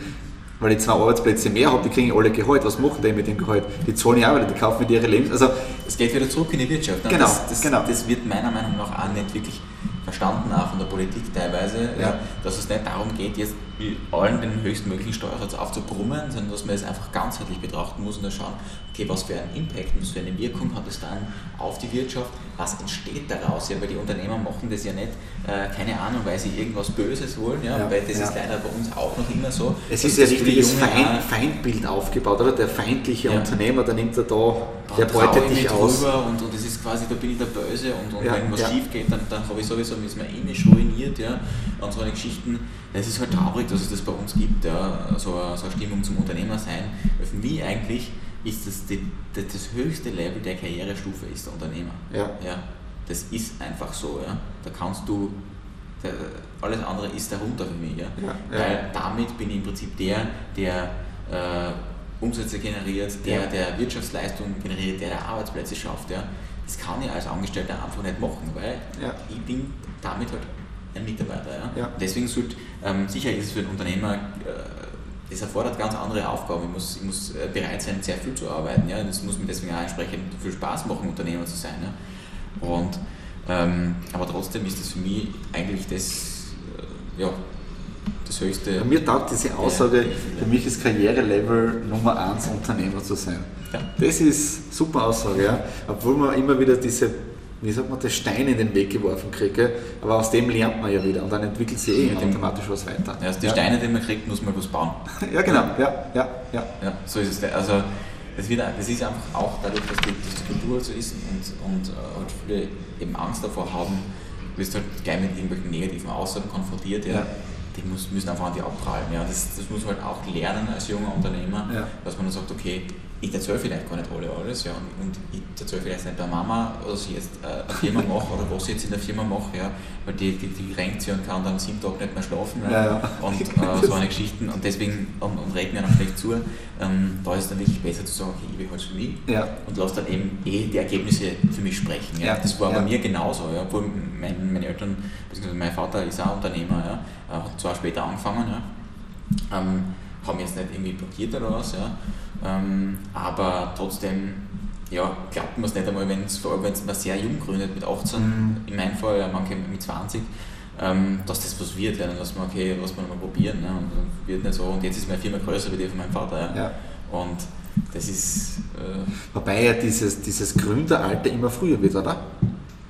weil ich zwei Arbeitsplätze mehr habe, die kriegen alle Gehalt. Was machen die mit dem Gehalt? Die zahlen ja auch wieder, die kaufen mit ihre Lebens... Also, Es geht wieder zurück in die Wirtschaft. ne? Genau, das, das, genau. das wird meiner Meinung nach auch nicht wirklich verstanden, auch von der Politik teilweise, Ja. dass es nicht darum geht, jetzt mit allen den höchstmöglichen Steuersatz aufzubrummen, sondern dass man es einfach ganzheitlich betrachten muss und dann schauen, okay, was für einen Impact, was für eine Wirkung hat es dann auf die Wirtschaft, was entsteht daraus, ja, weil die Unternehmer machen das ja nicht, äh, keine Ahnung, weil sie irgendwas Böses wollen, ja, Ja, weil das ja. ist leider bei uns auch noch immer so. es ist ja richtiges Feind, Feindbild aufgebaut, oder? Der feindliche. Unternehmer, der nimmt er da, der beutet ich dich aus. und, und ist quasi, da bin ich der Böse und, und Ja, wenn was ja. schief geht, dann, dann habe ich sowieso ist mein Image ruiniert, ja, und so eine Geschichten. Es ist halt traurig, dass es das bei uns gibt, ja, so, eine, so eine Stimmung zum Unternehmer sein. Weil für mich eigentlich ist das, die, das das höchste Level der Karrierestufe ist der Unternehmer. Ja. Ja, das ist einfach so, ja. Da kannst du, alles andere ist darunter für mich, ja. Ja, ja. Weil damit bin ich im Prinzip der, der äh, Umsätze generiert, der, Ja. der Wirtschaftsleistung generiert, der, der Arbeitsplätze schafft. Ja. Das kann ich als Angestellter einfach nicht machen, weil Ja. ich bin damit halt ein Mitarbeiter. Ja. Ja. Deswegen sollte, ähm, sicher ist es für einen Unternehmer, äh, es erfordert ganz andere Aufgaben. Ich muss, ich muss äh, bereit sein, sehr viel zu arbeiten. Ja. Das muss mir deswegen auch entsprechend viel Spaß machen, Unternehmer zu sein. Ja. Und, ähm, aber trotzdem ist das für mich eigentlich das, äh, ja, das höchste. Bei mir taugt diese Aussage, Ja. für mich ist Karrierelevel Nummer 1 Unternehmer zu sein. Ja. Das ist super Aussage, ja. Obwohl man immer wieder diese, wie sagt man, das Stein in den Weg geworfen kriege, aber aus dem lernt man ja wieder und dann entwickelt sich eh automatisch was weiter. Ja, aus die ja. Steine, die man kriegt, muss man was bauen. Ja, genau, ja, ja, ja. Ja, so ist es. Also das, wird, das ist einfach auch dadurch, dass die, dass die Kultur halt so ist und, und äh, halt viele eben Angst davor haben, wirst du halt gleich mit irgendwelchen negativen Aussagen konfrontiert, ja. Ja. Die muss, müssen einfach an die abprallen. Ja. Das, das muss man halt auch lernen als junger Unternehmer, Ja. dass man dann sagt, okay, ich erzähle vielleicht gar nicht alle alles, ja, und, ich erzähle vielleicht nicht der Mama, was ich jetzt äh, eine Firma mache oder was ich jetzt in der Firma mache, ja, weil die, die, die renkt sich und kann dann sieben Tage nicht mehr schlafen. Ja, ja. Und äh, so eine Geschichten und deswegen und, und regt mir dann schlecht zu. Ähm, da ist es dann wirklich besser zu sagen, okay, ich behalte es für mich Ja. und lasse dann eben eh die Ergebnisse für mich sprechen. Ja. Das war bei mir genauso, ja. obwohl mein, meine Eltern, beziehungsweise mein Vater ist auch Unternehmer, ja. Er hat zwar später angefangen, ja. ähm, haben jetzt nicht irgendwie blockiert oder was, ja. ähm, aber trotzdem ja, glaubt man es nicht einmal, wenn es vor allem wenn es man sehr jung gründet, mit 18, Mhm. in meinem Fall, ja, manche mit 20, ähm, dass das was wird, ja, dann lassen wir, okay, lass mal mal probieren. Ja, und dann wird nicht so, und jetzt ist meine Firma größer wie die von meinem Vater. Ja. Ja. Und das ist, äh, Wobei ja dieses, dieses Gründeralter immer früher wird, oder?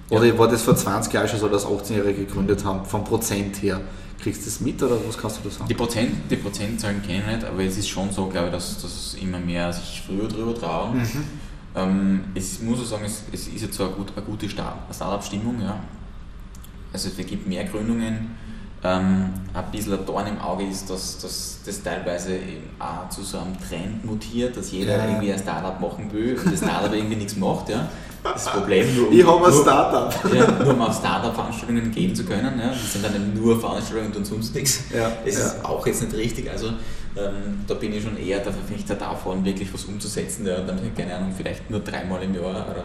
Oder war das vor 20 Jahren schon so, dass 18-Jährige gegründet haben, vom Prozent her? Kriegst du das mit oder was kannst du da sagen? die, Prozent, die Prozentzahlen kenne ich nicht, aber es ist schon so, glaube ich, dass, dass immer mehr sich früher drüber trauen. Mhm. Ähm, es muss ich sagen, es, es ist jetzt so eine, gut, eine gute Startup-Stimmung. Ja. Also es gibt mehr Gründungen. Ähm, ein bisschen ein Dorn im Auge ist, dass, dass das teilweise eben auch zu so einem Trend mutiert, dass jeder Ja. irgendwie ein Startup machen will und das Startup irgendwie nichts macht. Ja. Das Problem nur, um- Ich habe ein Startup. ja, nur um auf Startup-Veranstaltungen gehen zu können. Ja. Das sind dann nur Veranstaltungen und sonst nichts. Ja, Das ist auch jetzt nicht richtig. Also ähm, da bin ich schon eher der Verfechter davon, wirklich was umzusetzen. Ja. Dann, keine Ahnung, vielleicht nur dreimal im Jahr oder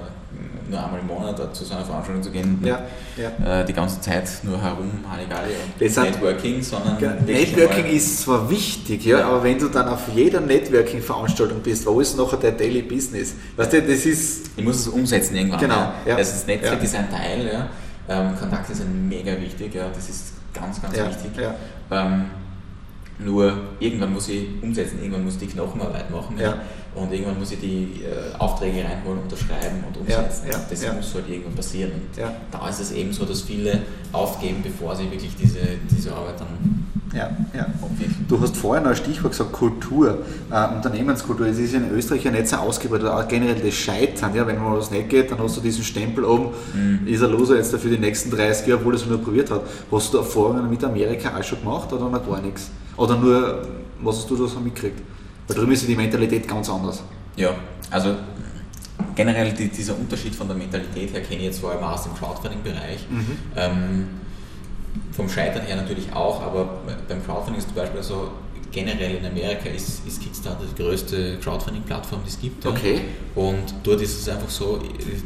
nur einmal im Monat zu so einer Veranstaltung zu gehen. Ja, ja. Äh, die ganze Zeit nur herum, Halligalli und Networking, sondern Networking ist zwar wichtig, ja, Ja. aber wenn du dann auf jeder Networking-Veranstaltung bist, wo ist nachher der Daily Business? Weißt du, das ist. Ich muss es umsetzen irgendwann. Genau, Ja. Also das Netzwerk ist ein Teil, ja. ähm, Kontakte sind mega wichtig, ja. das ist ganz, ganz wichtig. Ähm, nur irgendwann muss ich umsetzen, irgendwann muss ich die Knochenarbeit machen Ja. und irgendwann muss ich die äh, Aufträge reinholen, unterschreiben und umsetzen. Ja, ja, das muss halt irgendwann passieren. Und da ist es eben so, dass viele aufgeben, bevor sie wirklich diese, diese Arbeit dann Ja, ja. Du hast vorhin noch ein Stichwort gesagt, Kultur, äh, Unternehmenskultur. Es ist in Österreich ja nicht so ausgebreitet, auch generell das Scheitern. Ja, wenn mal was nicht geht, dann hast du diesen Stempel oben, Mhm. ist ein Loser jetzt für die nächsten 30 Jahre, obwohl er es nur probiert hat. Hast du Erfahrungen mit Amerika auch schon gemacht oder noch gar nichts? Oder nur, was hast du da so mitgekriegt? Weil drüben ist ja die Mentalität ganz anders. Ja, also generell die, dieser Unterschied von der Mentalität her kenne ich jetzt vor allem aus dem Crowdfunding-Bereich. Mhm. Ähm, vom Scheitern her natürlich auch, aber beim Crowdfunding ist zum Beispiel so, generell in Amerika ist, ist Kickstarter die größte Crowdfunding-Plattform, die es gibt. Ja. Okay. Und dort ist es einfach so,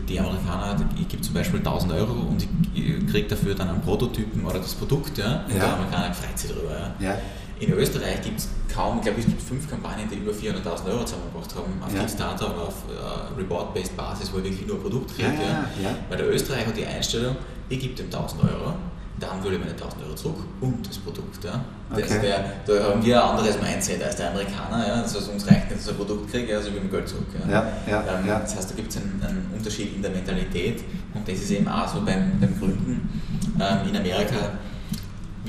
die Amerikaner, ich gebe zum Beispiel 1000 Euro und ich kriege dafür dann einen Prototypen oder das Produkt, ja, und ja. der Amerikaner freut sich darüber. Ja. In Österreich gibt es kaum, ich glaube, es gibt fünf Kampagnen, die über 400.000 Euro zusammengebracht haben auf ja. Kickstarter oder auf uh, Reward-Based Basis, wo er wirklich nur ein Produkt. Ja, ja. Weil der Österreicher hat die Einstellung, ich gebe dem 1000 Euro dann würde ich meine 1000 Euro zurück und das Produkt. Ja. Das okay. wär, da haben wir ein anderes Mindset als der Amerikaner. Ja. Das heißt, uns reicht nicht, dass ich ein Produkt kriege, also ich will mein Geld zurück. Ja. Ja, ähm. Das heißt, da gibt es einen, einen, Unterschied in der Mentalität und das ist eben auch so beim, beim Gründen. Ähm, in Amerika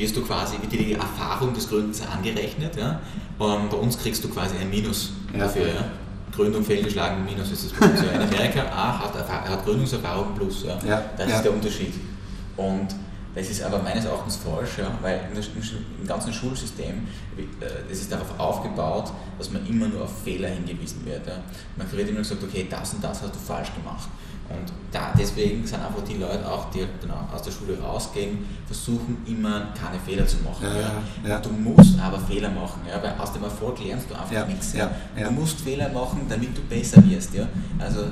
wirst du quasi, wird dir die Erfahrung des Gründens angerechnet. Ja. Ähm, bei uns kriegst du quasi ein Minus dafür. Ja. Gründung fehlgeschlagen, Minus ist das Plus. In Amerika A hat, hat Gründungserfahrung plus. Ja. Das ist der Unterschied. Und das ist aber meines Erachtens falsch, ja, weil im ganzen Schulsystem, das äh, ist darauf aufgebaut, dass man immer nur auf Fehler hingewiesen wird. Ja. Man wird immer gesagt, okay, das und das hast du falsch gemacht. Und da, deswegen sind einfach die Leute auch, die dann aus der Schule rausgehen, versuchen immer keine Fehler zu machen. Ja, ja. Du musst aber Fehler machen, ja, weil aus dem Erfolg lernst du einfach nichts. Du musst Fehler machen, damit du besser wirst. Ja. Also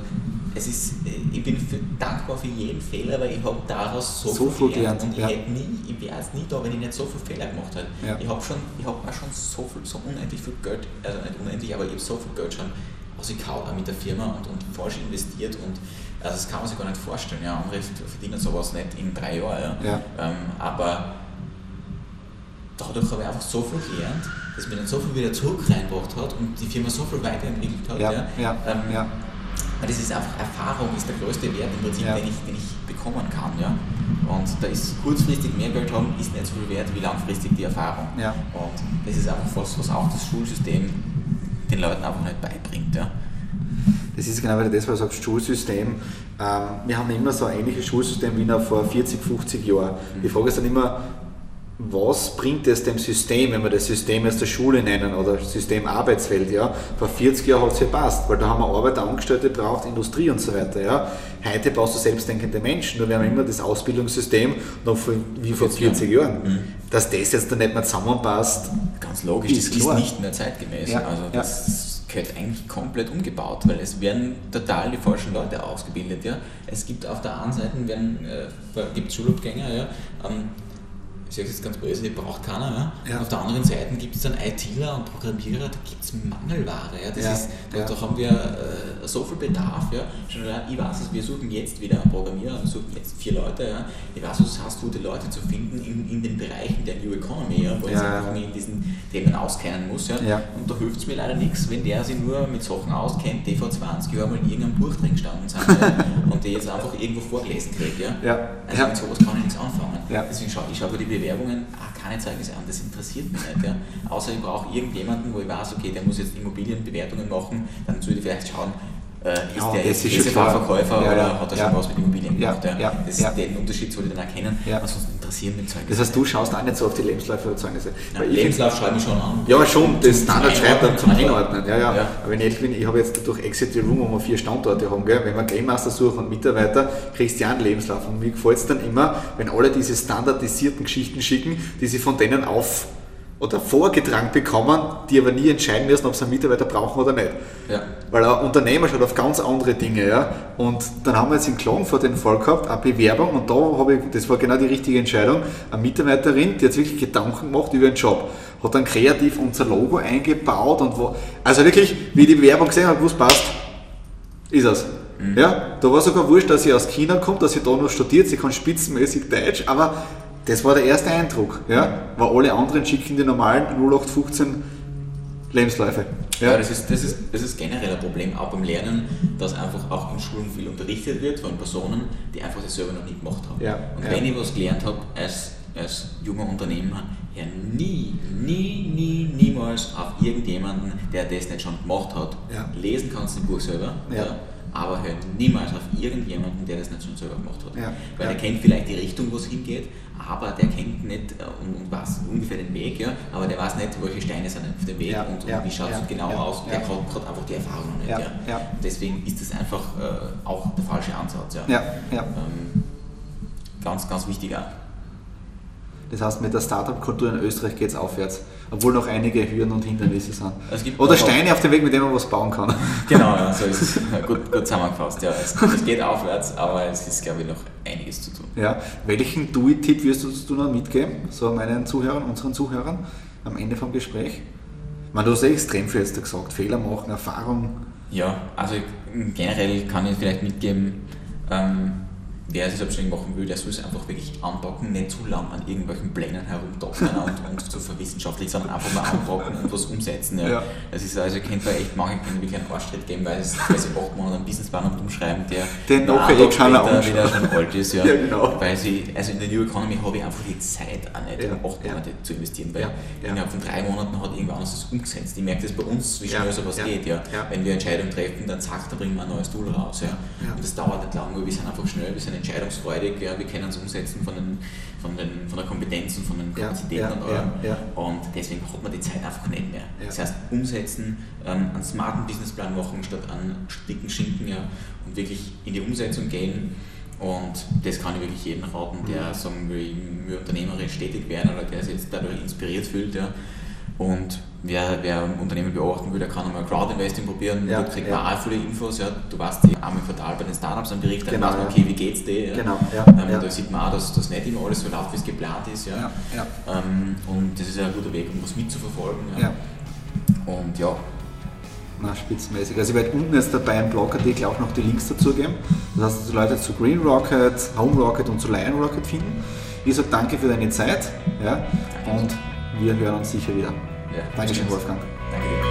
es ist, äh, ich bin für, dankbar für jeden Fehler, weil ich habe daraus so, so viel gelernt. Und ich, ja. hätte nie, ich wäre jetzt nie da, wenn ich nicht so viele Fehler gemacht hätte. Ja. Ich habe schon, ich habe auch schon so viel, so unendlich viel Geld, also nicht unendlich, aber ich habe so viel Geld schon ausgekaut mit der Firma und, und falsch investiert und also das kann man sich gar nicht vorstellen. Ja. Andere verdienen sowas nicht in drei Jahren. Ja. ja. Ähm, aber dadurch habe ich einfach so viel gelernt, dass mir dann so viel wieder zurück reingebracht hat und die Firma so viel weiterentwickelt hat. Ja, ja, ähm, ja. Das ist einfach Erfahrung, ist der größte Wert im Prinzip, ja. den, ich, den ich bekommen kann. Ja? Und da ist kurzfristig mehr Geld haben, ist nicht so viel wert wie langfristig die Erfahrung. Ja. Und das ist einfach was, was auch das Schulsystem den Leuten einfach nicht beibringt. Ja? Das ist genau das, was du sagst, Schulsystem. Ähm, wir haben immer so ein ähnliches Schulsystem wie noch vor 40, 50 Jahren. Die Frage ist dann immer, was bringt es dem System, wenn wir das System aus der Schule nennen oder System Arbeitswelt, ja? Vor 40 Jahren hat es gepasst, weil da haben wir Arbeiter, Angestellte braucht, Industrie und so weiter, ja? Heute brauchst du selbstdenkende Menschen, nur wir haben immer das Ausbildungssystem noch wie vor 40 Jahren. Mhm. Dass das jetzt dann nicht mehr zusammenpasst. Ganz logisch, ist das klar. ist nicht mehr zeitgemäß. Ja. Also das gehört eigentlich komplett umgebaut, weil es werden total die falschen Leute ausgebildet, ja? Es gibt auf der einen Seite werden, äh, gibt Schulabgänger, ja? Ähm, ich sage jetzt ganz böse, die braucht keiner. Ja? Ja. auf der anderen Seite gibt es dann ITler und Programmierer, da gibt es Mangelware. Ja? Das ja. Ist, da, da, haben wir äh, so viel Bedarf. Ja? Schon, ich weiß es, wir suchen jetzt wieder einen Programmierer, wir suchen jetzt vier Leute. Ja? Ich weiß, es heißt, gute Leute zu finden in, in den Bereichen der New Economy, ja? wo ja. ich einfach in diesen Themen auskennen muss. Ja? Ja. Und da hilft es mir leider nichts, wenn der sich nur mit Sachen auskennt, die vor 20 Jahren mal in irgendeinem Buch drin gestanden sind ja? und die jetzt einfach irgendwo vorgelesen kriegt. Ja? Ja. Also mit sowas kann ich nichts anfangen. Ja. Deswegen schaue ich schau die Bewerbungen, ah, keine Zeugnisse an, das interessiert mich nicht. Ja. Außer ich brauche irgendjemanden, wo ich weiß, okay, der muss jetzt Immobilienbewertungen machen, dann sollte ich vielleicht schauen, äh, ist ja, der jetzt verkäufer ja, oder hat er schon was mit Immobilien gemacht? Ja, das, Den Unterschied sollte ich dann erkennen, ansonsten interessieren mich Zeugnisse. Das heißt, du schaust auch nicht so auf die Lebensläufe oder Zeugnisse. Ja, Lebenslauf schreibe ich schon an. Ja, schon, das Standard schreibt dann zum Einordnen. Ja, ja. Aber wenn ich ehrlich bin, ich habe jetzt durch Exit the Room, wo wir vier Standorte haben, gell? wenn wir Game Master suchen und Mitarbeiter, kriegst du ja einen Lebenslauf. Und mir gefällt es dann immer, wenn alle diese standardisierten Geschichten schicken, die sie von denen auf oder vorgetragen bekommen, die aber nie entscheiden müssen, ob sie einen Mitarbeiter brauchen oder nicht. Ja. Weil ein Unternehmer schaut auf ganz andere Dinge. Ja? Und dann haben wir jetzt in vor den Fall gehabt, eine Bewerbung und da habe ich, das war genau die richtige Entscheidung, eine Mitarbeiterin, die hat wirklich Gedanken gemacht über den Job, hat dann kreativ unser Logo eingebaut und wo, also wirklich, wie die Bewerbung gesehen hat, es passt, ist es. Mhm. Ja, da war sogar wurscht, dass sie aus China kommt, dass sie da noch studiert, sie kann spitzenmäßig Deutsch, aber das war der erste Eindruck, ja, weil alle anderen schicken die normalen 0815 Lebensläufe. Ja, ja das, ist, das, ist, das ist generell ein Problem, auch beim Lernen, dass einfach auch in Schulen viel unterrichtet wird von Personen, die einfach das selber noch nie gemacht haben. Ja, und ja. wenn ich was gelernt habe als, als junger Unternehmer, ja nie, nie, nie, niemals auf irgendjemanden, der das nicht schon gemacht hat. Lesen kannst du im Buch selber. Ja aber hört niemals auf irgendjemanden, der das nicht schon selber gemacht hat. Ja, Weil ja. er kennt vielleicht die Richtung, wo es hingeht, aber der kennt nicht äh, und, und weiß ungefähr den Weg, ja, aber der weiß nicht, welche Steine sind auf dem Weg ja, und, und wie schaut es genau aus. Der hat gerade einfach die Erfahrung noch nicht. Ja, Deswegen ist das einfach äh, auch der falsche Ansatz. Ja. Ähm, ganz, ganz wichtig auch. Das heißt, mit der Startup-Kultur in Österreich geht es aufwärts, obwohl noch einige Hürden und Hindernisse sind. Es gibt Oder Steine auf dem Weg, mit denen man was bauen kann. Genau, ja, so ist es. Gut, gut zusammengefasst. Ja. Es, es geht aufwärts, aber es ist, glaube ich, noch einiges zu tun. Ja. Welchen Do-It-Tipp wirst du, noch mitgeben, so meinen Zuhörern, unseren Zuhörern, am Ende vom Gespräch? Meine, du hast ja extrem viel jetzt gesagt. Fehler machen, Erfahrung. Ja, also generell kann ich vielleicht mitgeben, ähm, wer sich selbstständig machen will, der soll es einfach wirklich anpacken, nicht zu lang an irgendwelchen Plänen herumdoktern und, und zu verwissenschaftlich, sondern einfach mal anpacken und was umsetzen. Ja. Ja. Das ist also, ihr könnt da echt manche können wirklich einen Arschtritt geben, weil, es, weil sie acht Monate einen Businessplan und umschreiben, der Den nachher eh keiner wieder schon alt ist. Ja. Ja, genau. Weil sie, also in der New Economy habe ich einfach die Zeit auch nicht, Ja, um acht. Monate zu investieren, weil innerhalb von drei Monaten hat irgendwann anders das umgesetzt. Ich merke das bei uns, wie schnell sowas geht. Ja. Wenn wir Entscheidungen treffen, dann zack, da bringen wir ein neues Tool raus. Ja. Und das dauert nicht lange, wir sind einfach schnell, wir sind entscheidungsfreudig, ja. wir können es umsetzen von, den, von, den, von der Kompetenz und von den Kapazitäten und allem. Und deswegen hat man die Zeit einfach nicht mehr. Das heißt, umsetzen, ähm, einen smarten Businessplan machen statt einen dicken Schinken ja, und wirklich in die Umsetzung gehen. Und das kann ich wirklich jedem raten, der Mhm. sagen will, ich will unternehmerisch tätig werden oder der sich jetzt dadurch inspiriert fühlt. Ja. Und wer, wer Unternehmen beobachten will, der kann einmal Crowdinvesting probieren. Ja, da kriegt ja. man auch viele Infos. Ja. Du weißt, die einmal im Quartal bei den Startups am Bericht, dann Genau, man, okay, wie geht's dir? Ja. Genau, ja, Ähm. Da sieht man auch, dass das nicht immer alles so läuft, wie es geplant ist. Ja. Ähm, und das ist ein guter Weg, um was mitzuverfolgen. Und ja, Na, spitzenmäßig. Also ich werde unten jetzt dabei im Blogartikel auch noch die Links dazu geben. Das heißt, dass die Leute zu Green Rocket, Home Rocket und zu Lion Rocket finden. Ich sage danke für deine Zeit ja, und wir hören uns sicher wieder. Dankeschön, Wolfgang. Danke dir.